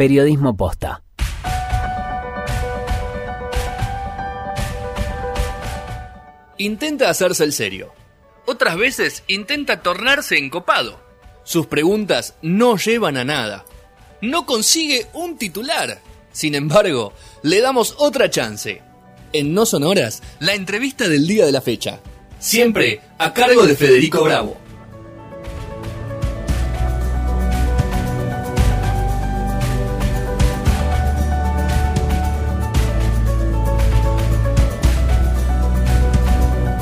Periodismo Posta. Intenta hacerse el serio. Otras veces intenta tornarse encopado. Sus preguntas no llevan a nada. No consigue un titular. Sin embargo, le damos otra chance. En No Sonoras, la entrevista del día de la fecha. Siempre a cargo de Federico Bravo.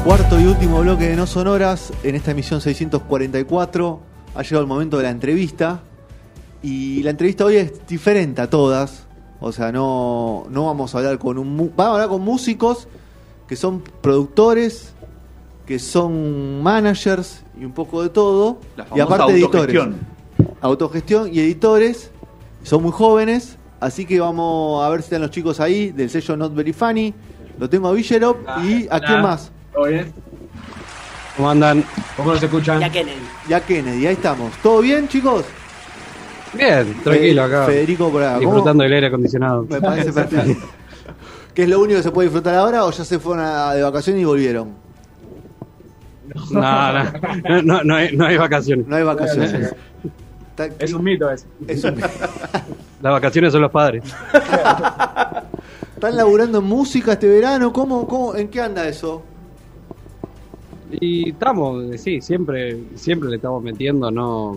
Cuarto y último bloque de No Sonoras en esta emisión 644. Ha llegado el momento de la entrevista. Y la entrevista hoy es diferente a todas. O sea, no, no vamos a hablar con un. mu- Vamos a hablar con músicos que son productores, que son managers y un poco de todo. La y aparte editores. autogestión. Autogestión y editores. Son muy jóvenes. Así que vamos a ver si están los chicos ahí del sello Not Very Funny. Lo tengo a Villerop y a quién más. ¿Todo bien? ¿Cómo andan? ¿Cómo nos escuchan? Ya Kennedy. Y a Kennedy, ahí estamos. ¿Todo bien, chicos? Bien, tranquilo Fe- acá. Federico por acá. Disfrutando del aire acondicionado. Me parece perfecto. ¿Qué es lo único que se puede disfrutar ahora o ya se fueron a- de vacaciones y volvieron? No, no, no, no, no hay, no hay vacaciones. No hay vacaciones. Es un mito ese. es un- Las vacaciones son los padres. ¿Están laburando en música este verano? ¿Cómo, cómo, ¿En qué anda eso? Y estamos, sí, siempre, siempre le estamos metiendo, no,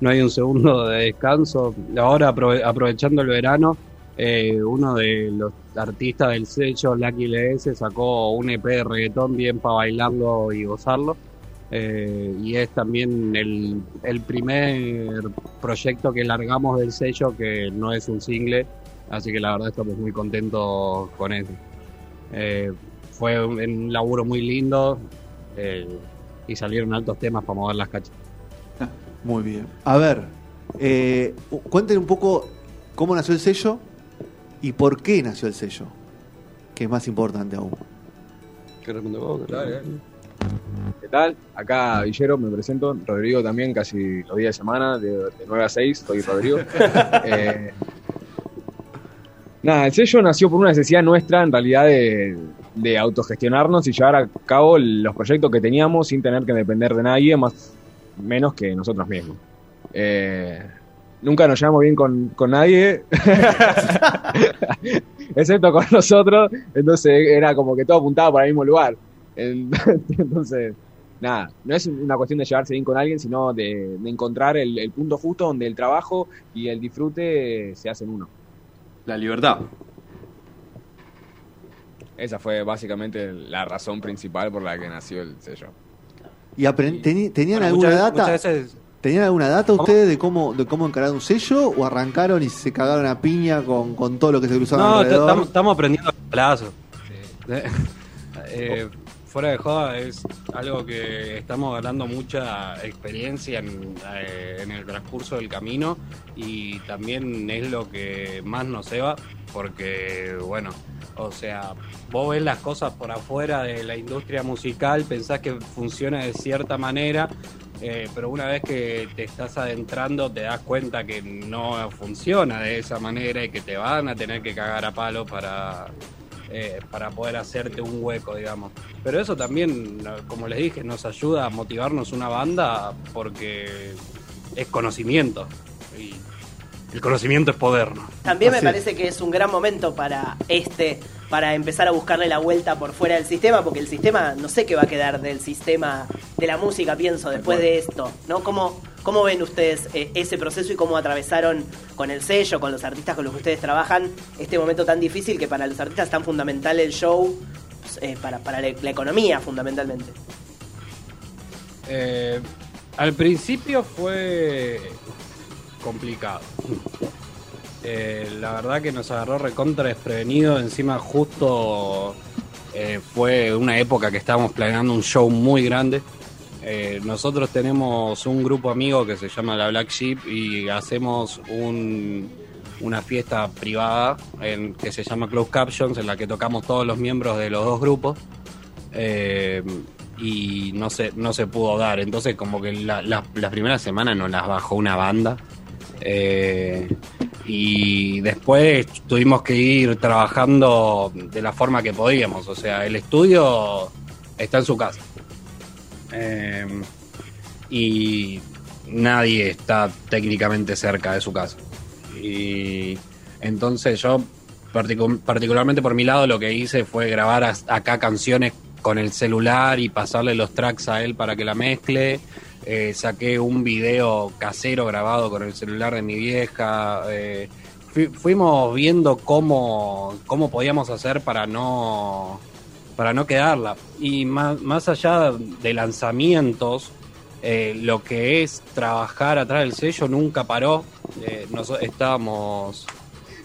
no hay un segundo de descanso. Ahora aprove- aprovechando el verano, eh, uno de los artistas del sello, Lucky LS, sacó un EP de reggaetón bien para bailarlo y gozarlo. Eh, y es también el, el primer proyecto que largamos del sello que no es un single, así que la verdad estamos muy contentos con eso. Eh, fue un laburo muy lindo, eh, y salieron altos temas para mover las cachas. Muy bien. A ver, eh, cuenten un poco cómo nació el sello y por qué nació el sello, que es más importante aún. ¿Qué tal? Acá Villero, me presento. Rodrigo también, casi los días de semana, de, de 9 a 6, soy Rodrigo. Eh, nada, el sello nació por una necesidad nuestra, en realidad, de, de autogestionarnos y llevar a cabo los proyectos que teníamos sin tener que depender de nadie, más menos que nosotros mismos. Eh, nunca nos llevamos bien con, con nadie, excepto con nosotros, entonces era como que todo apuntaba para el mismo lugar. Entonces, nada, no es una cuestión de llevarse bien con alguien, sino de, encontrar el punto justo donde el trabajo y el disfrute se hacen uno. La libertad. Esa fue básicamente la razón principal por la que nació el sello. ¿Y teni- tenían Bueno, alguna muchas- data? muchas veces- ¿Tenían alguna data ustedes de cómo, de cómo encarar un sello o arrancaron y se cagaron a piña con, con todo lo que se cruzaba No, alrededor? estamos estamos aprendiendo a plazo. Eh, fuera de joda es algo que estamos ganando mucha experiencia en, eh, en el transcurso del camino y también es lo que más nos ceba porque, bueno, o sea, vos ves las cosas por afuera de la industria musical, pensás que funciona de cierta manera, eh, pero una vez que te estás adentrando te das cuenta que no funciona de esa manera y que te van a tener que cagar a palo para, eh, para poder hacerte un hueco, digamos. Pero eso también, como les dije, nos ayuda a motivarnos una banda porque es conocimiento. Y el conocimiento es poder, ¿no? También me Así parece que es un gran momento para este, para empezar a buscarle la vuelta por fuera del sistema, porque el sistema, no sé qué va a quedar del sistema de la música, pienso, después de esto, ¿no? ¿Cómo, cómo ven ustedes eh, ese proceso y cómo atravesaron con el sello, con los artistas con los que ustedes trabajan, este momento tan difícil que para los artistas es tan fundamental el show, eh, para, para la, la economía fundamentalmente? Eh, al principio fue complicado. Eh, la verdad que nos agarró recontra desprevenido. Encima, justo eh, fue una época que estábamos planeando un show muy grande. Eh, nosotros tenemos un grupo amigo que se llama La Black Sheep y hacemos un, una fiesta privada que se llama Close Captions, en la que tocamos todos los miembros de los dos grupos. Y no se, no se pudo dar. Entonces, como que la- las primeras semanas nos las bajó una banda. Eh, y después tuvimos que ir trabajando de la forma que podíamos. O sea, el estudio está en su casa. Eh, y nadie está técnicamente cerca de su casa. Y entonces yo, particu- particularmente por mi lado, lo que hice fue grabar acá canciones con el celular y pasarle los tracks a él para que la mezcle. Eh, saqué un video casero grabado con el celular de mi vieja. eh, fui- fuimos viendo cómo, cómo podíamos hacer para no para no quedarla. Y más, más allá de lanzamientos, eh, lo que es trabajar atrás del sello nunca paró. Eh, nos, estábamos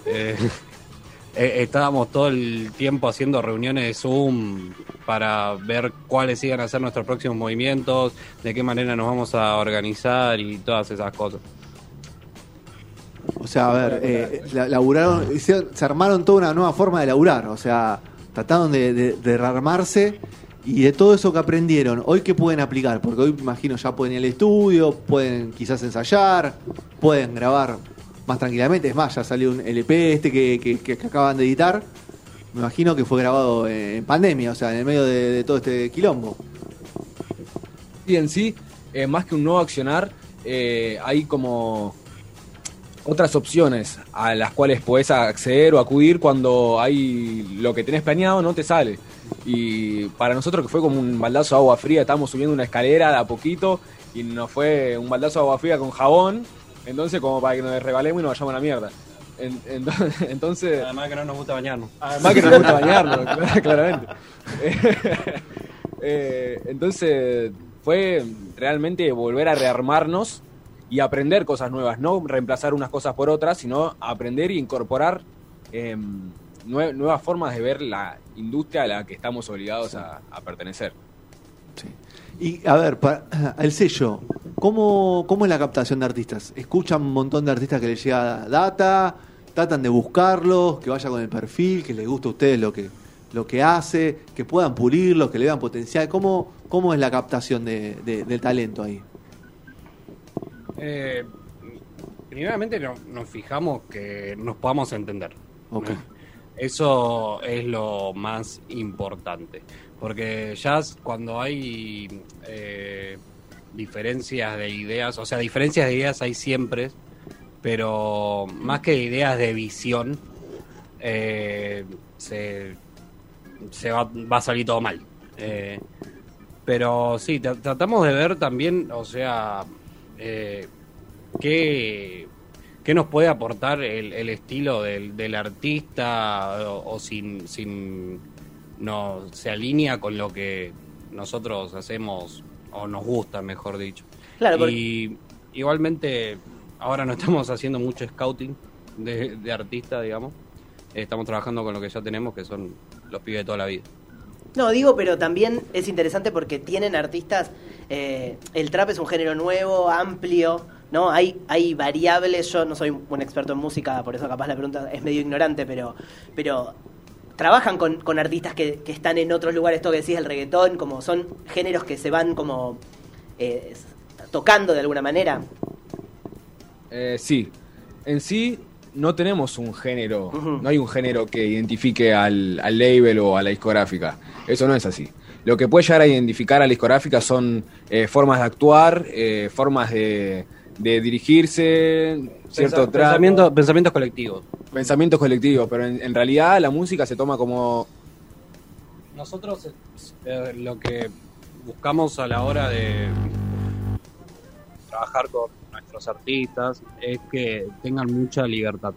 eh, estábamos todo el tiempo haciendo reuniones de Zoom para ver cuáles iban a ser nuestros próximos movimientos, de qué manera nos vamos a organizar y todas esas cosas. O sea, a ver, eh, se armaron toda una nueva forma de laburar. O sea, trataron de, de, rearmarse y de todo eso que aprendieron, ¿hoy qué pueden aplicar? Porque hoy, imagino, ya pueden ir al estudio, pueden quizás ensayar, pueden grabar más tranquilamente. Es más, ya salió un LP este que, que- acaban de editar. Me imagino que fue grabado en pandemia, o sea, en el medio de, de todo este quilombo. Y en sí, eh, más que un nuevo accionar, eh, hay como otras opciones a las cuales podés acceder o acudir cuando hay lo que tenés planeado no te sale. Y para nosotros que fue como un baldazo de agua fría, estábamos subiendo una escalera de a poquito y nos fue un baldazo de agua fría con jabón, entonces como para que nos regalemos y nos vayamos a la mierda. En- ento- entonces... Además que no nos gusta bañarnos. Además que nos gusta bañarnos, clar- claramente. Eh, entonces fue realmente volver a rearmarnos y aprender cosas nuevas, no reemplazar unas cosas por otras, sino aprender e incorporar eh, nue- nuevas formas de ver la industria a la que estamos obligados a, a pertenecer. Y a ver, pa- el sello, ¿cómo, ¿cómo es la captación de artistas? ¿Escuchan un montón de artistas que les llega data? ¿Tratan de buscarlos? ¿Que vaya con el perfil? ¿Que les guste a ustedes lo que, lo que hace? ¿Que puedan pulirlo? ¿Que le vean potencial? ¿Cómo, cómo es la captación de, de- del talento ahí? Eh, primeramente no- nos fijamos que nos podamos entender. Eso es lo más importante. Porque ya cuando hay eh, diferencias de ideas, o sea, diferencias de ideas hay siempre, pero más que ideas de visión, eh, se, se va, va a salir todo mal. Eh, pero sí, tra- tratamos de ver también, o sea, eh, qué, qué nos puede aportar el, el estilo del, del artista o, o sin, sin no se alinea con lo que nosotros hacemos o nos gusta, mejor dicho. Claro, porque- y igualmente ahora no estamos haciendo mucho scouting de, de artista, digamos. Estamos trabajando con lo que ya tenemos, que son los pibes de toda la vida. No, digo, pero también es interesante porque tienen artistas. eh, el trap es un género nuevo, amplio, ¿no? Hay, hay variables. Yo no soy un experto en música, por eso capaz la pregunta es medio ignorante, pero, pero trabajan con, con artistas que, que están en otros lugares, esto que decís, el reggaetón, como son géneros que se van como eh, tocando de alguna manera. Eh, sí, en sí no tenemos un género, no hay un género que identifique al, al label o a la discográfica. Eso no es así. Lo que puede llegar a identificar a la discográfica son eh, formas de actuar, eh, formas de, de dirigirse, cierto Pensa- trato, pensamiento- pensamientos colectivos. Pensamientos colectivos, pero en, realidad la música se toma como Nosotros eh, lo que buscamos a la hora de trabajar con nuestros artistas es que tengan mucha libertad,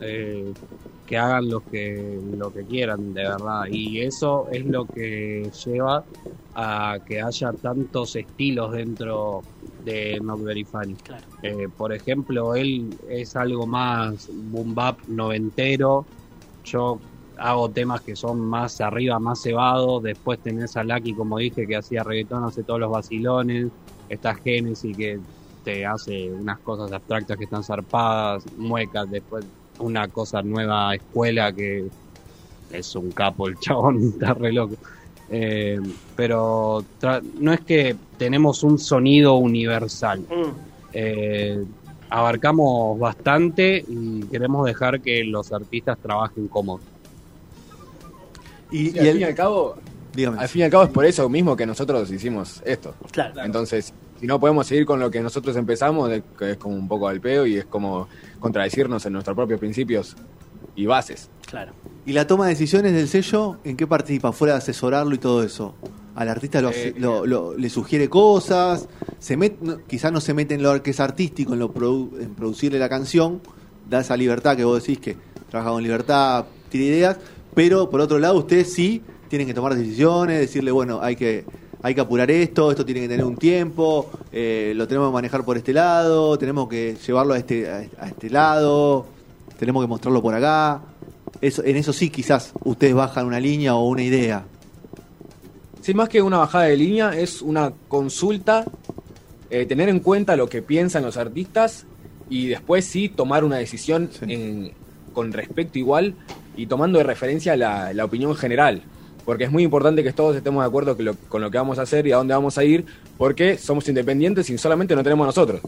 eh, que hagan lo que lo que quieran de verdad y eso es lo que lleva a que haya tantos estilos dentro de Not Very Funny. Claro. Eh, por ejemplo, él es algo más boom bap noventero. Yo hago temas que son más arriba, más cebados. Después tenés a Lucky, como dije, que hacía reggaetón, hace todos los vacilones. Está Genesis, que te hace unas cosas abstractas que están zarpadas, muecas. Después una cosa nueva, escuela, que es un capo el chabón, está re loco. Eh, pero tra- no es que tenemos un sonido universal. Mm. Eh, abarcamos bastante y queremos dejar que los artistas trabajen cómodos. Y, Sí, y al el- fin y al cabo, dígame. al fin y al cabo es por eso mismo que nosotros hicimos esto. Claro. Entonces, si no podemos seguir con lo que nosotros empezamos, es, que es como un poco al peo y es como contradecirnos en nuestros propios principios y bases. Claro. ¿Y la toma de decisiones del sello, en qué participa? Fuera de asesorarlo y todo eso. Al artista lo, Eh, lo- lo- le sugiere cosas, se met, no- quizás no se mete en lo que es artístico, en, lo produ- en producirle la canción, da esa libertad que vos decís que trabaja con libertad, tiene ideas, pero por otro lado ustedes sí tienen que tomar decisiones, decirle, bueno, hay que, hay que apurar esto, esto tiene que tener un tiempo, eh, lo tenemos que manejar por este lado, tenemos que llevarlo a este, a este lado, tenemos que mostrarlo por acá. Eso, en eso sí quizás ustedes bajan una línea o una idea. Sí, más que una bajada de línea, es una consulta, eh, tener en cuenta lo que piensan los artistas y después sí tomar una decisión Sí. en- con respecto igual y tomando de referencia la, la opinión general. Porque es muy importante que todos estemos de acuerdo lo- con lo que vamos a hacer y a dónde vamos a ir, porque somos independientes y solamente no tenemos nosotros.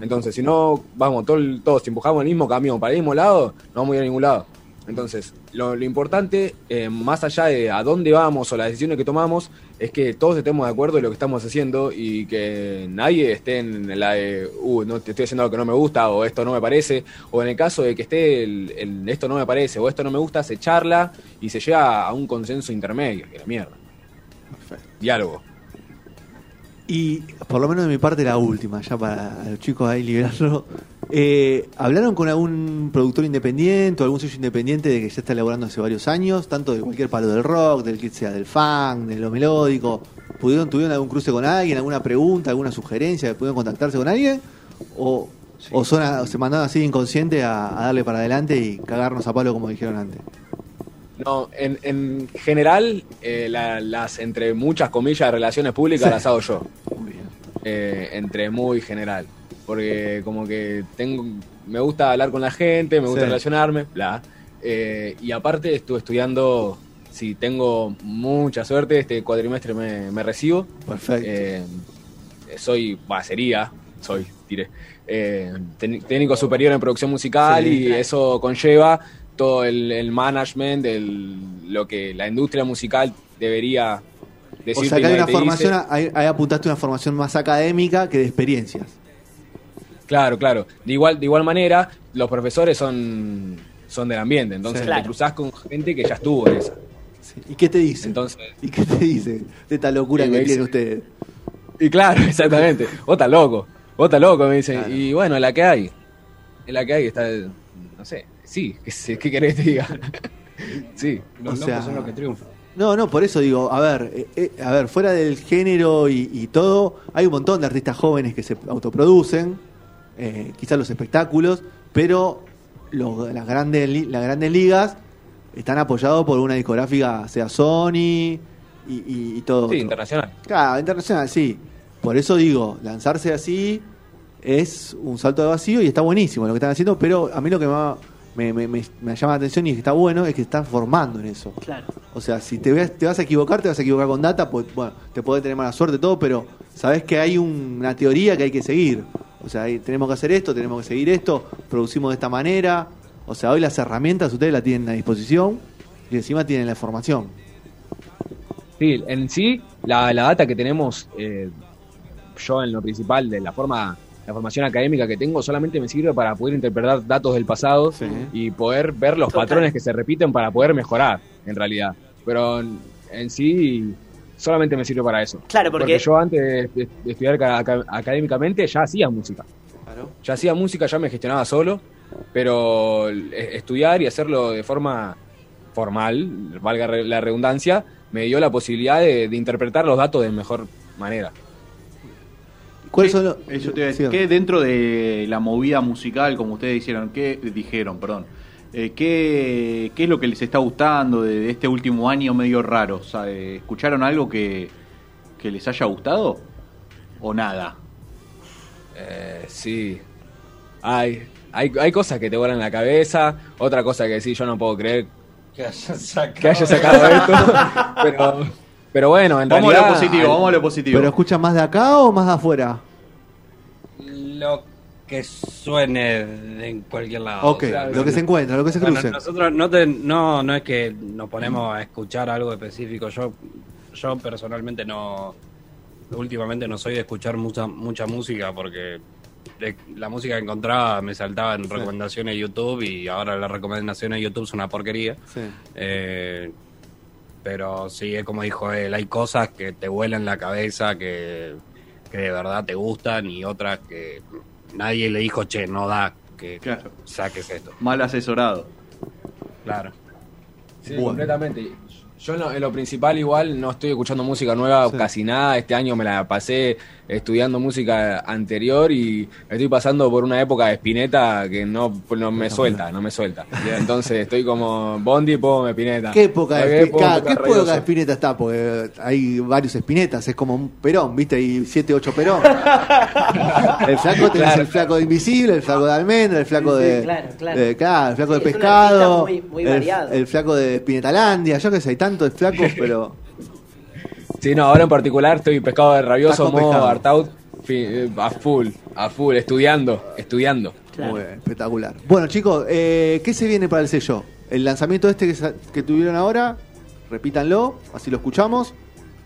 Entonces, si no vamos todo todos, empujamos el mismo camión para el mismo lado, no vamos a ir a ningún lado. Entonces, lo, lo importante, eh, más allá de a dónde vamos o las decisiones que tomamos, es que todos estemos de acuerdo en lo que estamos haciendo y que nadie esté en la de, uh, no te estoy haciendo algo que no me gusta o esto no me parece, o en el caso de que esté el, el esto no me parece o esto no me gusta, se charla y se llega a un consenso intermedio, que la mierda. Diálogo. Y por lo menos de mi parte la última, ya para los chicos ahí liberarlo. Eh, ¿Hablaron con algún productor independiente o algún sello independiente de que ya está elaborando hace varios años? Tanto de cualquier palo del rock, del que sea del funk, de lo melódico. ¿Pudieron, ¿Tuvieron algún cruce con alguien, alguna pregunta, alguna sugerencia? ¿Pudieron contactarse con alguien? ¿O, o son a- se mandaron así inconsciente a, a darle para adelante y cagarnos a palo como dijeron antes? No, en, en general, eh, la- las entre muchas comillas de relaciones públicas Sí. las hago yo. Muy bien. eh, entre muy general. Porque como que tengo, me gusta hablar con la gente, me gusta Sí. relacionarme, bla. Eh, y aparte estuve estudiando, si tengo mucha suerte, este cuatrimestre me, me recibo. Perfecto. Eh, soy, va, sería, soy, tiré, eh, técnico superior en producción musical Sí. y eso conlleva todo el, el management, el, lo que la industria musical debería o decirte sea, que hay una formación, ahí, ahí apuntaste una formación más académica que de experiencias. Claro, claro. De igual, de igual manera, los profesores son, son del ambiente, entonces Sí. te cruzás con gente que ya estuvo en esa. Sí. ¿Y qué te dice? Entonces, ¿Y qué te dice de esta locura que tienen ustedes? y claro, exactamente. Vos estás loco, vos estás loco, me dicen. Claro. Y bueno, la que hay, en la que hay está, no sé, sí, ¿qué, qué querés que te diga? sí. Los O locos sea- son los que triunfan. No, no, por eso digo, a ver, eh, eh, a ver, fuera del género y, y todo, hay un montón de artistas jóvenes que se autoproducen, eh, quizás los espectáculos, pero los- las, grandes, li- las grandes ligas están apoyados por una discográfica, sea Sony y, y- y todo. Sí, otro. internacional. Claro, internacional, sí. Por eso digo, lanzarse así es un salto de vacío y está buenísimo lo que están haciendo, pero a mí lo que más me, me- me- me llama la atención y que está bueno es que están formando en eso. Claro. O sea, si te, ves- te vas a equivocar, te vas a equivocar con data, pues bueno, te puede tener mala suerte, todo, pero sabes que hay un- una teoría que hay que seguir. O sea, tenemos que hacer esto, tenemos que seguir esto, producimos de esta manera. O sea, hoy las herramientas ustedes las tienen a disposición y encima tienen la información. Sí, en sí, la, la data que tenemos, eh, yo en lo principal, de la forma, la formación académica que tengo, solamente me sirve para poder interpretar datos del pasado Sí. y poder ver los Total. patrones que se repiten para poder mejorar, en realidad. Pero en, en sí, solamente me sirve para eso. Claro, porque, yo antes de, de estudiar ca- aca- académicamente ya hacía música. Ya hacía música, ya me gestionaba solo, pero eh, estudiar y hacerlo de forma formal, valga re- la redundancia, me dio la posibilidad de, de interpretar los datos de mejor manera. ¿Cuáles ¿Qué- son los- Eso te iba a decir. ¿Qué dentro de la movida musical, como ustedes dijeron, qué dijeron, perdón? Eh, ¿qué, ¿Qué es lo que les está gustando de, de este último año medio raro? O sea, eh, ¿Escucharon algo que, que les haya gustado? ¿O nada? Eh, sí. Hay, hay, hay cosas que te vuelan la cabeza, otra cosa que sí, yo no puedo creer Que sacado. que haya sacado esto, pero, pero bueno, en Vamos a realidad... lo positivo, vamos a lo positivo. ¿Pero escuchan más de acá o más de afuera? Lo que suene en cualquier lado. Ok, O sea, lo que se encuentra, lo que se Bueno, cruce. nosotros no, te- no, no es que nos ponemos a escuchar algo específico. Yo, yo personalmente no, últimamente no soy de escuchar mucha, mucha música porque de- la música que encontraba me saltaba en recomendaciones de YouTube y ahora las recomendaciones de YouTube son una porquería. Sí. Eh, pero sí, es como dijo él, hay cosas que te vuelan la cabeza, que, que de verdad te gustan y otras que nadie le dijo, che, no da que Claro. saques esto. Mal asesorado. Claro. Sí, Bueno. completamente. Yo en lo, en lo principal igual no estoy escuchando música nueva Sí. casi nada. Este año me la pasé estudiando música anterior y estoy pasando por una época de Spinetta que no, no me suelta, no me suelta. Entonces estoy como Bondi, pongo Spinetta. ¿Qué época de, ¿Qué Spi- claro, ¿qué época de Spinetta está? Porque hay varios Spinetas, es como un perón, ¿viste? Hay 7, 8 perón. el flaco tenés Claro. el flaco de Invisible, el flaco de Almendra, el flaco Sí, sí, de. claro, claro. eh, claro, el flaco Sí, de pescado. muy- muy el, variado. el flaco de Spinetalandia, yo qué sé, hay tantos flacos, pero. Sí, no, ahora en particular estoy pescado de rabioso, modo pescado. Artaud, eh, a full, a full, estudiando, estudiando. Claro. Muy bien, espectacular. Bueno, chicos, eh, ¿qué se viene para el sello? El lanzamiento este que, sa- que tuvieron ahora, repítanlo, así lo escuchamos.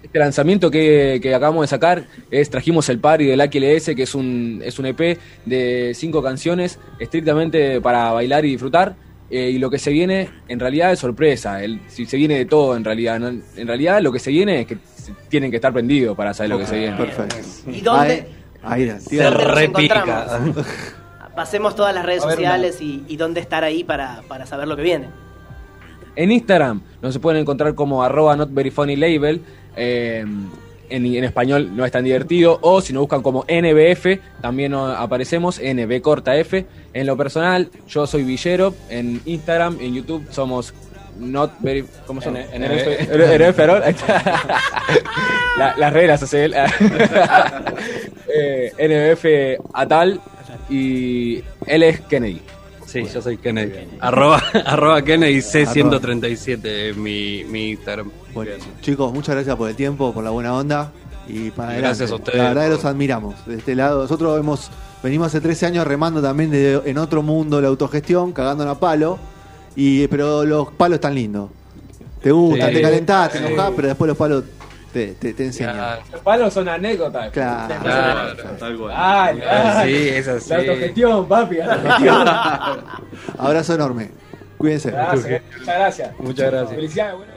Este lanzamiento que, que acabamos de sacar es Trajimos el Party del AQLS, que es un, es un EP de cinco canciones estrictamente para bailar y disfrutar. Eh, y lo que se viene en realidad es sorpresa. El, si se viene de todo en realidad. ¿no? En realidad lo que se viene es que tienen que estar prendidos para saber lo que se viene. Perfecto. ¿Y dónde? Ahí, ahí, Se tira- ¿Dónde nos repica. Pasemos todas las redes ver, sociales y, y dónde estar ahí para, para saber lo que viene. En Instagram nos se pueden encontrar como arroba not very funny label. eh, en, en español no es tan divertido. O si nos buscan como NBF, también no aparecemos, NB corta F. En lo personal, yo soy Villero. En Instagram, en YouTube somos not very. ¿Cómo son? N- NBF, NBF, ¿no? Ahí está. La- las reglas, el- eh, NBF Atal y él es Kennedy. Sí, yo soy Kennedy. Arroba, arroba Kennedy C137 es mi, mi Instagram. Bueno, chicos, muchas gracias por el tiempo, por la buena onda y para adelante. Gracias a ustedes La verdad por- los admiramos. De este lado, nosotros hemos venimos hace 13 años remando también de- en otro mundo la autogestión, cagando a palo, y pero los palos están lindos. Te gustan, Sí. te calentás, te enojás, pero después los palos te, te, te enseñan. Claro. Los palos son anécdotas. Claro. Claro. Tal cual. Ay, ay. Sí, es así. La autogestión, papi. la autogestión. Abrazo enorme. Cuídense. Gracias, muchas gracias. Muchas gracias. Felicidades, bueno.